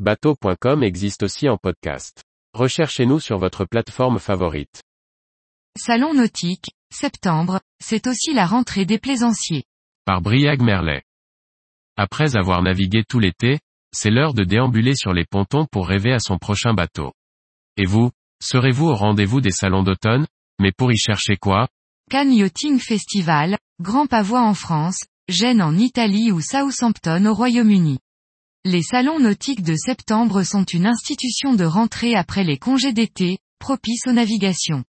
bateau.com existe aussi en podcast. Recherchez-nous sur votre plateforme favorite. Salon nautique, septembre, c'est aussi la rentrée des plaisanciers. Par Briag Merlet. Après avoir navigué tout l'été, c'est l'heure de déambuler sur les pontons pour rêver à son prochain bateau. Et vous, serez-vous au rendez-vous des salons d'automne? Mais pour y chercher quoi? Cannes Yachting Festival, Grand Pavois en France, Gênes en Italie ou Southampton au Royaume-Uni. Les salons nautiques de septembre sont une institution de rentrée après les congés d'été, propices aux navigations.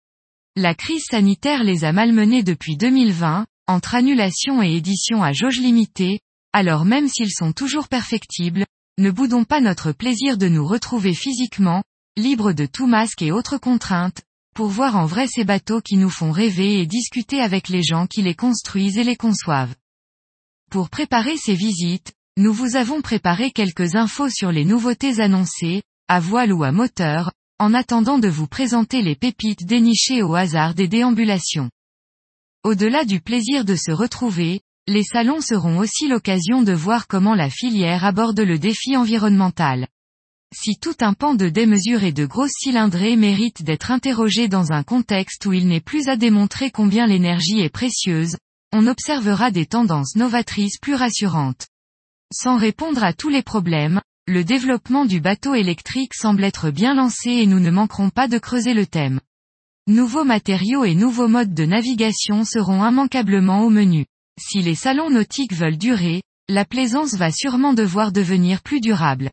La crise sanitaire les a malmenés depuis 2020, entre annulation et édition à jauge limitée, alors même s'ils sont toujours perfectibles, ne boudons pas notre plaisir de nous retrouver physiquement, libres de tout masque et autres contraintes, pour voir en vrai ces bateaux qui nous font rêver et discuter avec les gens qui les construisent et les conçoivent. Pour préparer ces visites, nous vous avons préparé quelques infos sur les nouveautés annoncées, à voile ou à moteur, en attendant de vous présenter les pépites dénichées au hasard des déambulations. Au-delà du plaisir de se retrouver, les salons seront aussi l'occasion de voir comment la filière aborde le défi environnemental. Si tout un pan de démesure et de grosses cylindrées mérite d'être interrogé dans un contexte où il n'est plus à démontrer combien l'énergie est précieuse, on observera des tendances novatrices plus rassurantes. Sans répondre à tous les problèmes, le développement du bateau électrique semble être bien lancé et nous ne manquerons pas de creuser le thème. Nouveaux matériaux et nouveaux modes de navigation seront immanquablement au menu. Si les salons nautiques veulent durer, la plaisance va sûrement devoir devenir plus durable.